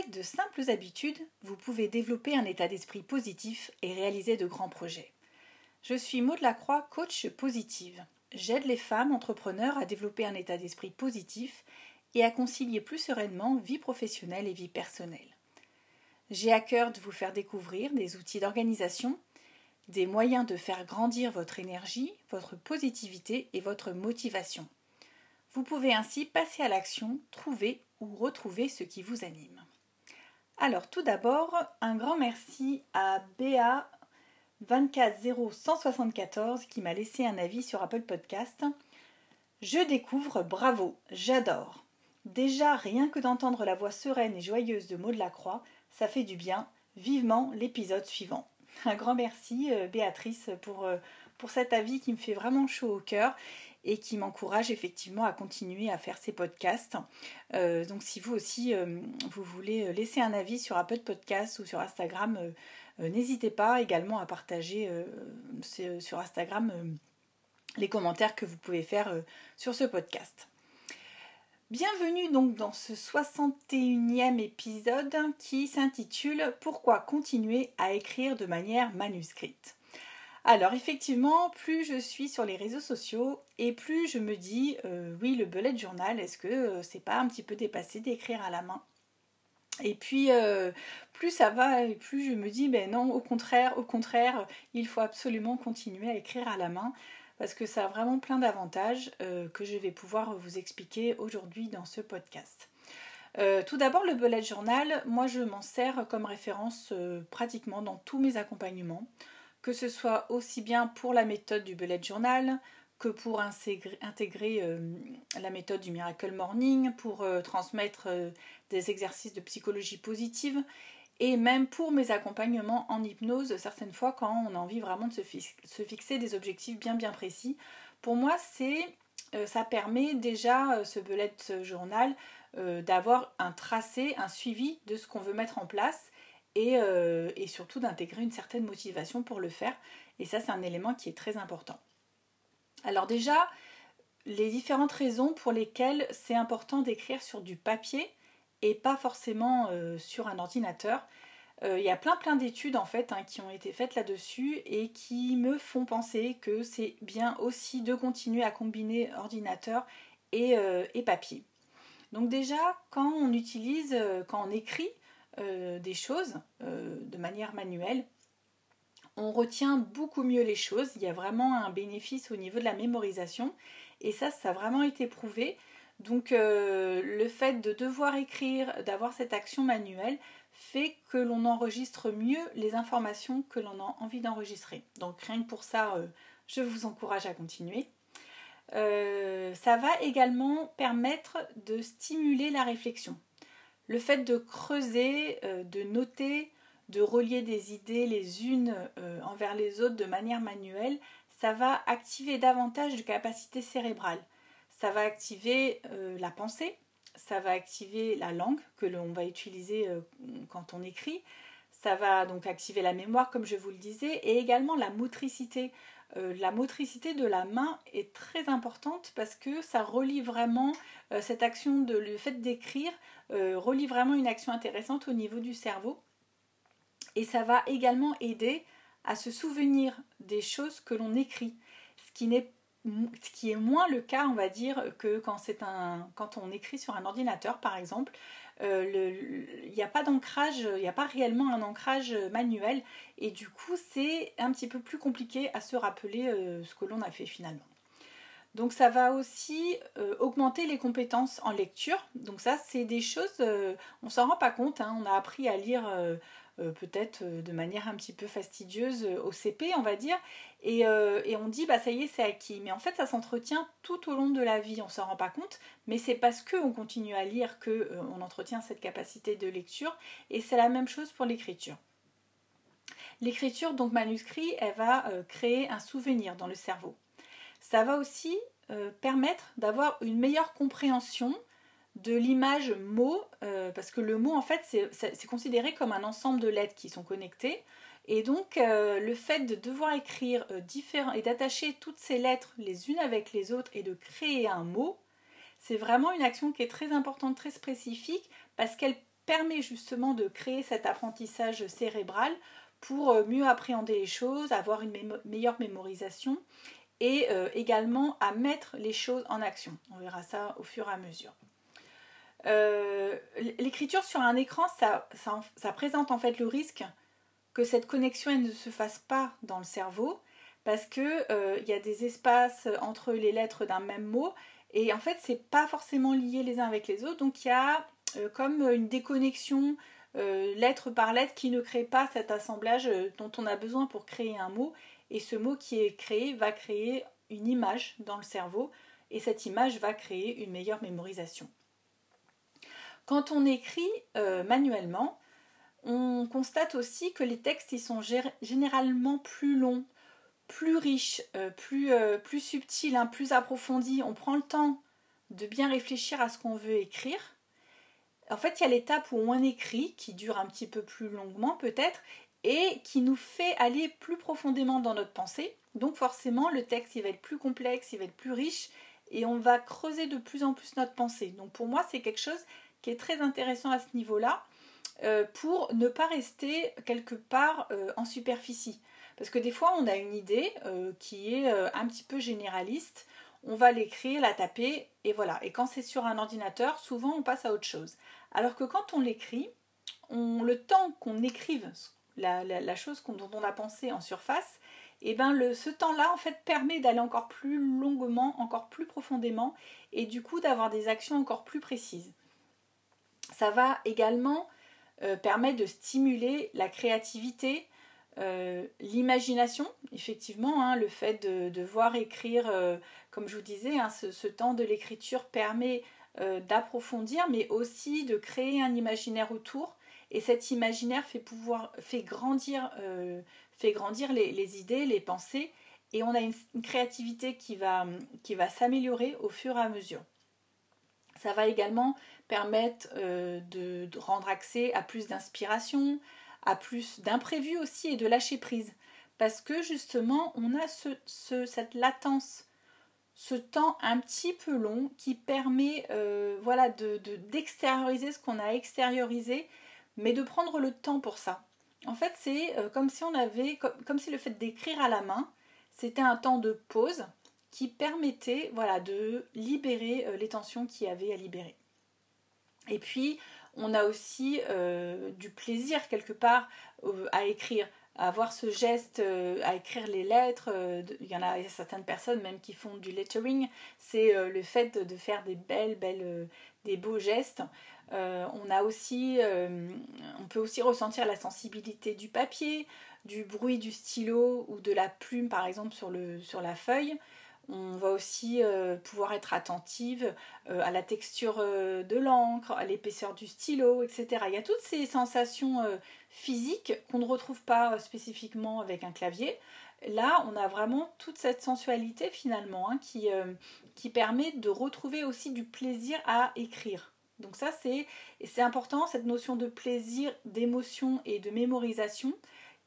Avec de simples habitudes, vous pouvez développer un état d'esprit positif et réaliser de grands projets. Je suis Maud Lacroix, coach positive. J'aide les femmes entrepreneurs à développer un état d'esprit positif et à concilier plus sereinement vie professionnelle et vie personnelle. J'ai à cœur de vous faire découvrir des outils d'organisation, des moyens de faire grandir votre énergie, votre positivité et votre motivation. Vous pouvez ainsi passer à l'action, trouver ou retrouver ce qui vous anime. Alors tout d'abord, un grand merci à Béa 240 qui m'a laissé un avis sur Apple Podcast. Je découvre, bravo, j'adore. Déjà, rien que d'entendre la voix sereine et joyeuse de Maud Lacroix, ça fait du bien. Vivement l'épisode suivant. Un grand merci, euh, Béatrice, pour, euh, pour cet avis qui me fait vraiment chaud au cœur et qui m'encourage effectivement à continuer à faire ces podcasts. Euh, donc si vous aussi vous voulez laisser un avis sur Apple Podcast ou sur Instagram, n'hésitez pas également à partager sur Instagram les commentaires que vous pouvez faire sur ce podcast. Bienvenue donc dans ce 61e épisode qui s'intitule Pourquoi continuer à écrire de manière manuscrite? Alors effectivement, plus je suis sur les réseaux sociaux et plus je me dis euh, oui le bullet journal, est-ce que euh, c'est pas un petit peu dépassé d'écrire à la main? Et puis euh, plus ça va et plus je me dis ben non au contraire, au contraire, il faut absolument continuer à écrire à la main parce que ça a vraiment plein d'avantages que je vais pouvoir vous expliquer aujourd'hui dans ce podcast. Tout d'abord, le bullet journal, moi je m'en sers comme référence pratiquement dans tous mes accompagnements, que ce soit aussi bien pour la méthode du bullet journal que pour intégrer, la méthode du Miracle Morning, pour transmettre des exercices de psychologie positive et même pour mes accompagnements en hypnose, certaines fois quand on a envie vraiment de se, fixer des objectifs bien bien précis. Pour moi, c'est euh, ça permet déjà euh, ce bullet journal euh, d'avoir un tracé, un suivi de ce qu'on veut mettre en place et, et surtout d'intégrer une certaine motivation pour le faire. Et ça, c'est un élément qui est très important. Alors déjà, les différentes raisons pour lesquelles c'est important d'écrire sur du papier, et pas forcément euh, sur un ordinateur. Euh, il y a plein plein d'études en fait hein, qui ont été faites là-dessus et qui me font penser que c'est bien aussi de continuer à combiner ordinateur euh, et papier. Donc déjà, quand on utilise, quand on écrit des choses de manière manuelle, on retient beaucoup mieux les choses. Il y a vraiment un bénéfice au niveau de la mémorisation. Et ça, ça a vraiment été prouvé. Donc euh, le fait de devoir écrire, d'avoir cette action manuelle, fait que l'on enregistre mieux les informations que l'on a envie d'enregistrer. Donc rien que pour ça, euh, je vous encourage à continuer. Euh, ça va également permettre de stimuler la réflexion. Le fait de creuser, de noter, de relier des idées les unes envers les autres de manière manuelle, ça va activer davantage de capacités cérébrales ça va activer euh, la pensée, ça va activer la langue que l'on va utiliser euh, quand on écrit, ça va donc activer la mémoire comme je vous le disais et également la motricité. Euh, la motricité de la main est très importante parce que ça relie vraiment cette action de le fait d'écrire relie vraiment une action intéressante au niveau du cerveau et ça va également aider à se souvenir des choses que l'on écrit ce qui est moins le cas, on va dire, que quand on écrit sur un ordinateur, par exemple. Euh, il n'y a pas d'ancrage, il n'y a pas réellement un ancrage manuel et du coup c'est un petit peu plus compliqué à se rappeler euh, ce que l'on a fait finalement. Donc ça va aussi euh, augmenter les compétences en lecture. Donc ça c'est des choses, on s'en rend pas compte, hein. on a appris à lire euh, peut-être euh, de manière un petit peu fastidieuse euh, au CP, on va dire. Et, on dit, bah ça y est, c'est acquis. Mais en fait, ça s'entretient tout au long de la vie, on s'en rend pas compte. Mais c'est parce qu'on continue à lire qu'on entretient cette capacité de lecture. Et c'est la même chose pour l'écriture. L'écriture, donc manuscrit, elle va créer un souvenir dans le cerveau. Ça va aussi permettre d'avoir une meilleure compréhension de l'image mot, euh, parce que le mot en fait c'est considéré comme un ensemble de lettres qui sont connectées. Et donc euh, le fait de devoir écrire euh, différents et d'attacher toutes ces lettres les unes avec les autres et de créer un mot, c'est vraiment une action qui est très importante, très spécifique, parce qu'elle permet justement de créer cet apprentissage cérébral pour euh, mieux appréhender les choses, avoir une meilleure mémorisation et également à mettre les choses en action. On verra ça au fur et à mesure. L'écriture sur un écran, ça, présente en fait le risque que cette connexion ne se fasse pas dans le cerveau parce qu'il il y a des espaces entre les lettres d'un même mot et en fait c'est pas forcément lié les uns avec les autres donc il y a comme une déconnexion euh, lettre par lettre qui ne crée pas cet assemblage euh, dont on a besoin pour créer un mot. Et ce mot qui est créé va créer une image dans le cerveau et cette image va créer une meilleure mémorisation. Quand on écrit euh, manuellement, on constate aussi que les textes ils sont généralement plus longs, plus riches, plus, plus subtils, hein, plus approfondis. On prend le temps de bien réfléchir à ce qu'on veut écrire. En fait, il y a l'étape où on écrit, qui dure un petit peu plus longuement peut-être, et qui nous fait aller plus profondément dans notre pensée. Donc forcément, le texte, il va être plus complexe, il va être plus riche, et on va creuser de plus en plus notre pensée. Donc pour moi, c'est quelque chose qui est très intéressant à ce niveau-là, euh, pour ne pas rester quelque part euh, en superficie. Parce que des fois, on a une idée euh, qui est un petit peu généraliste, on va l'écrire, la taper, et voilà. Et quand c'est sur un ordinateur, souvent on passe à autre chose. Alors que quand on l'écrit, on, le temps qu'on écrive la, chose dont on a pensé en surface, et eh ben le, ce temps-là en fait permet d'aller encore plus longuement, encore plus profondément, et du coup d'avoir des actions encore plus précises. Ça va également euh, permettre de stimuler la créativité, euh, l'imagination, effectivement, hein, le fait de, voir écrire, euh, comme je vous disais, hein, ce, temps de l'écriture permet d'approfondir, mais aussi de créer un imaginaire autour. Et cet imaginaire fait, pouvoir, fait grandir, fait grandir les, idées, les pensées, et on a une, créativité qui va, qui va s'améliorer au fur et à mesure. Ça va également permettre de, de, rendre accès à plus d'inspiration, à plus d'imprévus aussi et de lâcher prise. Parce que justement, on a ce, cette latence, ce temps un petit peu long qui permet euh, voilà, de, d'extérioriser ce qu'on a extériorisé, mais de prendre le temps pour ça. En fait, c'est euh, comme si on avait, comme, si le fait d'écrire à la main, c'était un temps de pause qui permettait voilà, de libérer euh, les tensions qu'il y avait à libérer. Et puis, on a aussi euh, du plaisir quelque part euh, à écrire, à avoir ce geste, euh, à écrire les lettres. il, y en a, certaines personnes même qui font du lettering. C'est le fait de, faire des belles, belles, des beaux gestes. on peut aussi ressentir la sensibilité du papier, du bruit du stylo ou de la plume par exemple sur, le, sur la feuille. On va aussi euh, pouvoir être attentive euh, à la texture euh, de l'encre, à l'épaisseur du stylo, etc. Il y a toutes ces sensations physiques qu'on ne retrouve pas spécifiquement avec un clavier. Là, on a vraiment toute cette sensualité finalement hein, qui, permet de retrouver aussi du plaisir à écrire. Donc ça, c'est important, cette notion de plaisir, d'émotion et de mémorisation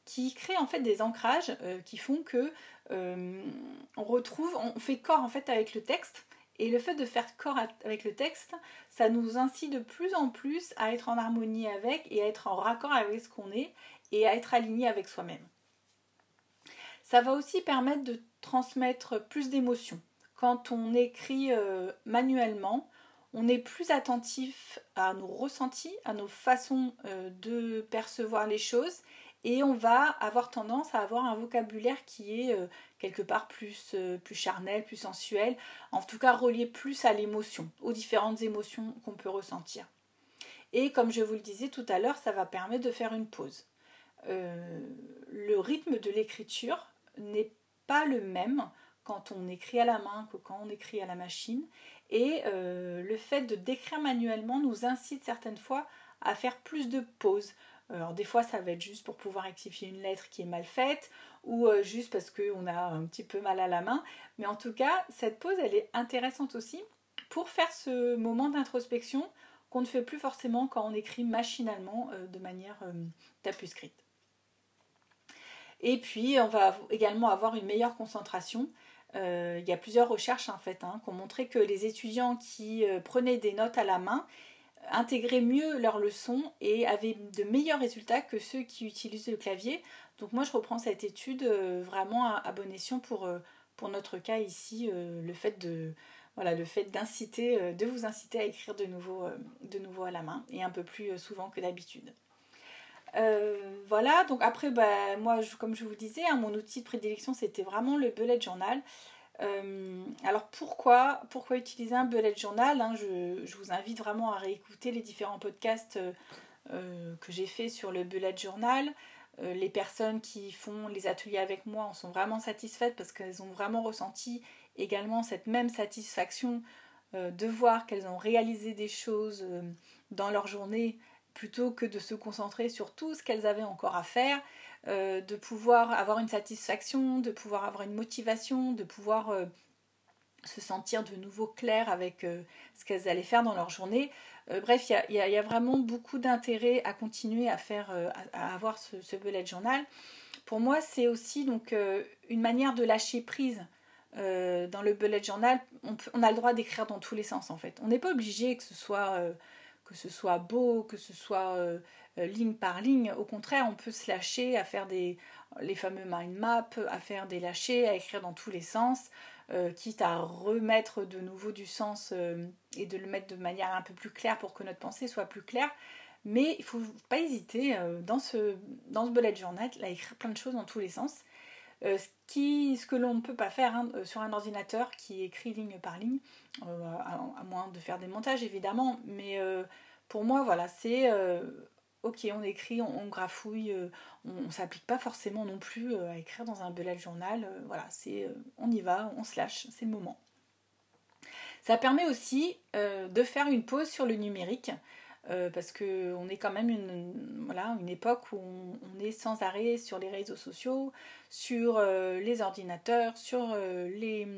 qui crée en fait des ancrages qui font que on retrouve, on fait corps en fait avec le texte. Et le fait de faire corps avec le texte, ça nous incite de plus en plus à être en harmonie avec et à être en raccord avec ce qu'on est et à être aligné avec soi-même. Ça va aussi permettre de transmettre plus d'émotions. Quand on écrit euh, manuellement, on est plus attentif à nos ressentis, à nos façons euh, de percevoir les choses et on va avoir tendance à avoir un vocabulaire qui est euh, quelque part plus, euh, plus charnel, plus sensuel, en tout cas relié plus à l'émotion, aux différentes émotions qu'on peut ressentir. Et comme je vous le disais tout à l'heure, ça va permettre de faire une pause. Euh, le rythme de l'écriture n'est pas le même quand on écrit à la main que quand on écrit à la machine. Et le fait de décrire manuellement nous incite certaines fois à faire plus de pauses, alors des fois ça va être juste pour pouvoir rectifier une lettre qui est mal faite ou euh, juste parce qu'on a un petit peu mal à la main. Mais en tout cas, cette pause, elle est intéressante aussi pour faire ce moment d'introspection qu'on ne fait plus forcément quand on écrit machinalement euh, de manière euh, tapuscrite. Et puis, on va également avoir une meilleure concentration. il y a plusieurs recherches en fait hein, qui ont montré que les étudiants qui prenaient des notes à la main intégraient mieux leurs leçons et avaient de meilleurs résultats que ceux qui utilisent le clavier. Donc moi je reprends cette étude vraiment à, bon escient pour, pour notre cas ici, le fait de voilà, le fait d'inciter, de vous inciter à écrire de nouveau, de nouveau à la main et un peu plus souvent que d'habitude. Euh, voilà, donc après, bah, moi, comme je vous disais, hein, mon outil de prédilection, c'était vraiment le bullet journal. Euh, alors pourquoi, pourquoi utiliser un bullet journal hein, je, vous invite vraiment à réécouter les différents podcasts euh, que j'ai fait sur le bullet journal. les personnes qui font les ateliers avec moi en sont vraiment satisfaites parce qu'elles ont vraiment ressenti également cette même satisfaction de voir qu'elles ont réalisé des choses dans leur journée plutôt que de se concentrer sur tout ce qu'elles avaient encore à faire, euh, de pouvoir avoir une satisfaction, de pouvoir avoir une motivation, de pouvoir euh, se sentir de nouveau clair avec euh, ce qu'elles allaient faire dans leur journée. bref, il y, a, vraiment beaucoup d'intérêt à continuer à faire, à, avoir ce, bullet journal. Pour moi, c'est aussi donc une manière de lâcher prise. dans le bullet journal, on, a le droit d'écrire dans tous les sens en fait. On n'est pas obligé que ce soit que ce soit beau, que ce soit ligne par ligne. Au contraire, on peut se lâcher à faire des, les fameux mind maps, à faire des lâchers, à écrire dans tous les sens, euh, quitte à remettre de nouveau du sens et de le mettre de manière un peu plus claire pour que notre pensée soit plus claire. Mais il ne faut pas hésiter dans ce, dans ce bullet journal à écrire plein de choses dans tous les sens. ce, qui, ce que l'on ne peut pas faire hein, sur un ordinateur qui écrit ligne par ligne, à, moins de faire des montages évidemment, mais pour moi, voilà, c'est euh, ok, on écrit, on, grafouille, euh, on, ne s'applique pas forcément non plus euh, à écrire dans un bullet journal. voilà, c'est on y va, on se lâche, c'est le moment. Ça permet aussi de faire une pause sur le numérique. parce qu'on est quand même une, voilà, une époque où on, est sans arrêt sur les réseaux sociaux, sur les ordinateurs, sur les,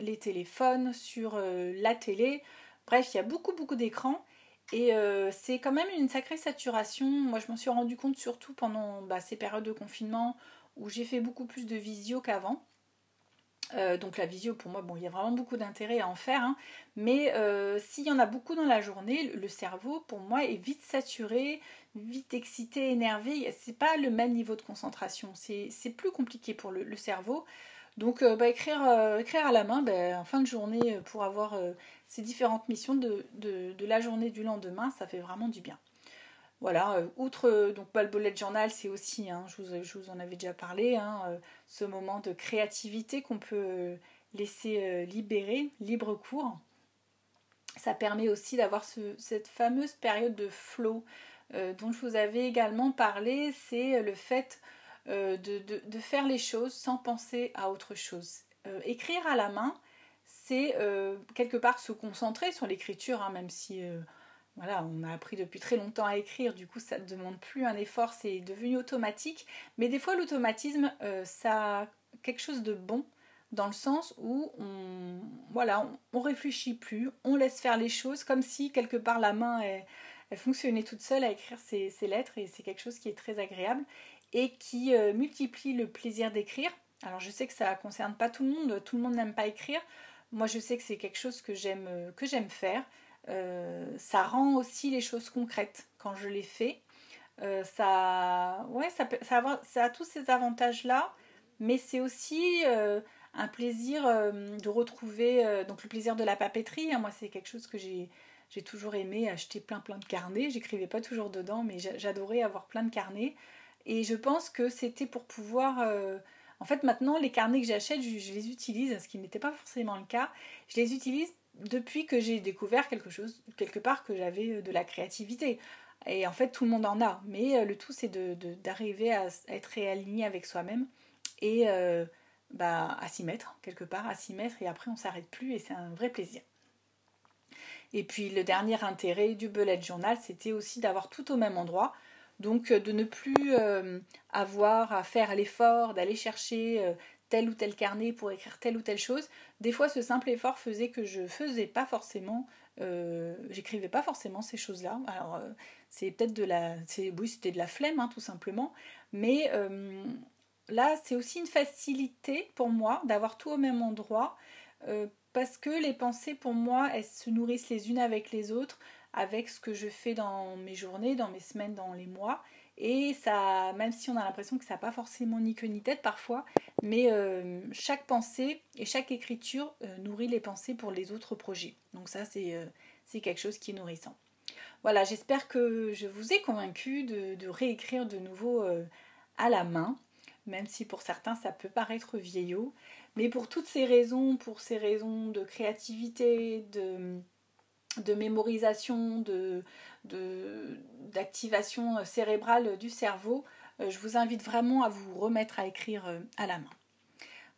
les, téléphones, sur la télé. Bref, il y a beaucoup beaucoup d'écrans et euh, c'est quand même une sacrée saturation. Moi, je m'en suis rendu compte surtout pendant bah, ces périodes de confinement où j'ai fait beaucoup plus de visio qu'avant. Euh, donc la visio, pour moi, bon, il y a vraiment beaucoup d'intérêt à en faire. Hein. mais euh, s'il y en a beaucoup dans la journée, le cerveau, pour moi, est vite saturé, vite excité, énervé. C'est pas le même niveau de concentration. C'est plus compliqué pour le cerveau. Donc euh, bah, écrire, euh, écrire à la main bah, en fin de journée euh, pour avoir ces différentes missions de, la journée du lendemain, ça fait vraiment du bien. Voilà, outre donc bah, le bullet journal, c'est aussi, hein, je, vous, en avais déjà parlé, hein, ce moment de créativité qu'on peut laisser libérer, libre cours. Ça permet aussi d'avoir cette fameuse période de flow dont je vous avais également parlé, c'est le fait euh, de, faire les choses sans penser à autre chose. Euh, écrire à la main, c'est euh, quelque part se concentrer sur l'écriture, hein, même si voilà, on a appris depuis très longtemps à écrire, du coup ça ne demande plus un effort, c'est devenu automatique. Mais des fois l'automatisme, ça a quelque chose de bon dans le sens où on voilà, on, réfléchit plus, on laisse faire les choses comme si quelque part la main elle, fonctionnait toute seule à écrire ses, ses lettres et c'est quelque chose qui est très agréable et qui euh, multiplie le plaisir d'écrire. Alors je sais que ça ne concerne pas tout le monde, tout le monde n'aime pas écrire. Moi je sais que c'est quelque chose que j'aime euh, faire. Euh, ça rend aussi les choses concrètes quand je les fais. ça, ouais, ça, a tous ces avantages-là, mais c'est aussi un plaisir de retrouver donc le plaisir de la papeterie. Hein. moi, c'est quelque chose que j'ai j'ai toujours aimé acheter plein plein de carnets. J'écrivais pas toujours dedans, mais j'adorais avoir plein de carnets. Et je pense que c'était pour pouvoir... Euh, en fait, maintenant, les carnets que j'achète, je, les utilise, ce qui n'était pas forcément le cas. Je les utilise depuis que j'ai découvert quelque chose, quelque part, que j'avais euh, de la créativité. Et en fait, tout le monde en a. Mais euh, le tout, c'est d'arriver à, être réaligné avec soi-même et bah, à s'y mettre, quelque part, à s'y mettre. Et après, on s'arrête plus et c'est un vrai plaisir. Et puis, le dernier intérêt du bullet journal, c'était aussi d'avoir tout au même endroit. Donc euh, de ne plus euh, avoir à faire l'effort d'aller chercher euh, tel ou tel carnet pour écrire telle ou telle chose. Des fois, ce simple effort faisait que je faisais pas forcément, j'écrivais pas forcément ces choses-là. Alors, c'est peut-être de la, oui, c'était de la flemme, hein, tout simplement. Mais là, c'est aussi une facilité pour moi d'avoir tout au même endroit, parce que les pensées, pour moi, elles se nourrissent les unes avec les autres avec ce que je fais dans mes journées, dans mes semaines, dans les mois. Et ça, même si on a l'impression que ça n'a pas forcément ni queue ni tête parfois, mais euh, chaque pensée et chaque écriture euh, nourrit les pensées pour les autres projets. Donc ça, c'est euh, quelque chose qui est nourrissant. Voilà, j'espère que je vous ai convaincu de, réécrire de nouveau à la main, même si pour certains ça peut paraître vieillot. Mais pour toutes ces raisons, pour ces raisons de créativité, de, de mémorisation, de, d'activation cérébrale du cerveau, euh, je vous invite vraiment à vous remettre à écrire euh, à la main.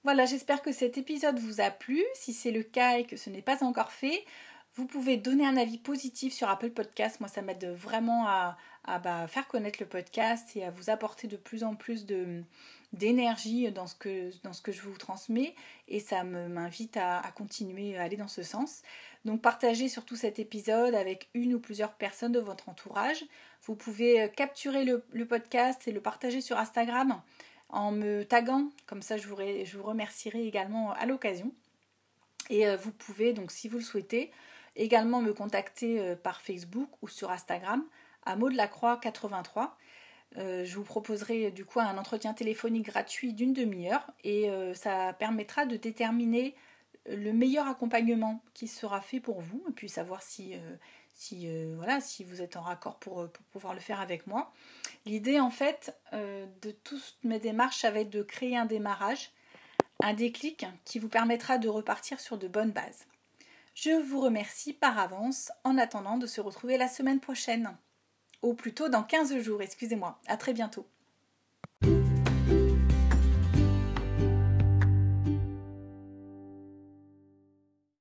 Voilà, j'espère que cet épisode vous a plu. Si c'est le cas et que ce n'est pas encore fait, vous pouvez donner un avis positif sur Apple Podcast. Moi, ça m'aide vraiment à, bah, faire connaître le podcast et à vous apporter de plus en plus de, d'énergie dans, ce que, dans ce que je vous transmets et ça m'invite à, continuer à aller dans ce sens. Donc partagez surtout cet épisode avec une ou plusieurs personnes de votre entourage. Vous pouvez euh, capturer le, podcast et le partager sur Instagram en me taguant, comme ça je vous, je vous remercierai également à l'occasion. Et euh, vous pouvez donc si vous le souhaitez également me contacter euh, par Facebook ou sur Instagram à mot de la croix 83 euh, je vous proposerai du coup un entretien téléphonique gratuit d'une demi-heure et euh, ça permettra de déterminer le meilleur accompagnement qui sera fait pour vous et puis savoir si, euh, si, voilà, si vous êtes en raccord pour, pour pouvoir le faire avec moi. L'idée en fait de toutes mes démarches, ça va être de créer un démarrage, un déclic qui vous permettra de repartir sur de bonnes bases. Je vous remercie par avance en attendant de se retrouver la semaine prochaine ou plutôt dans 15 jours, excusez-moi. À très bientôt.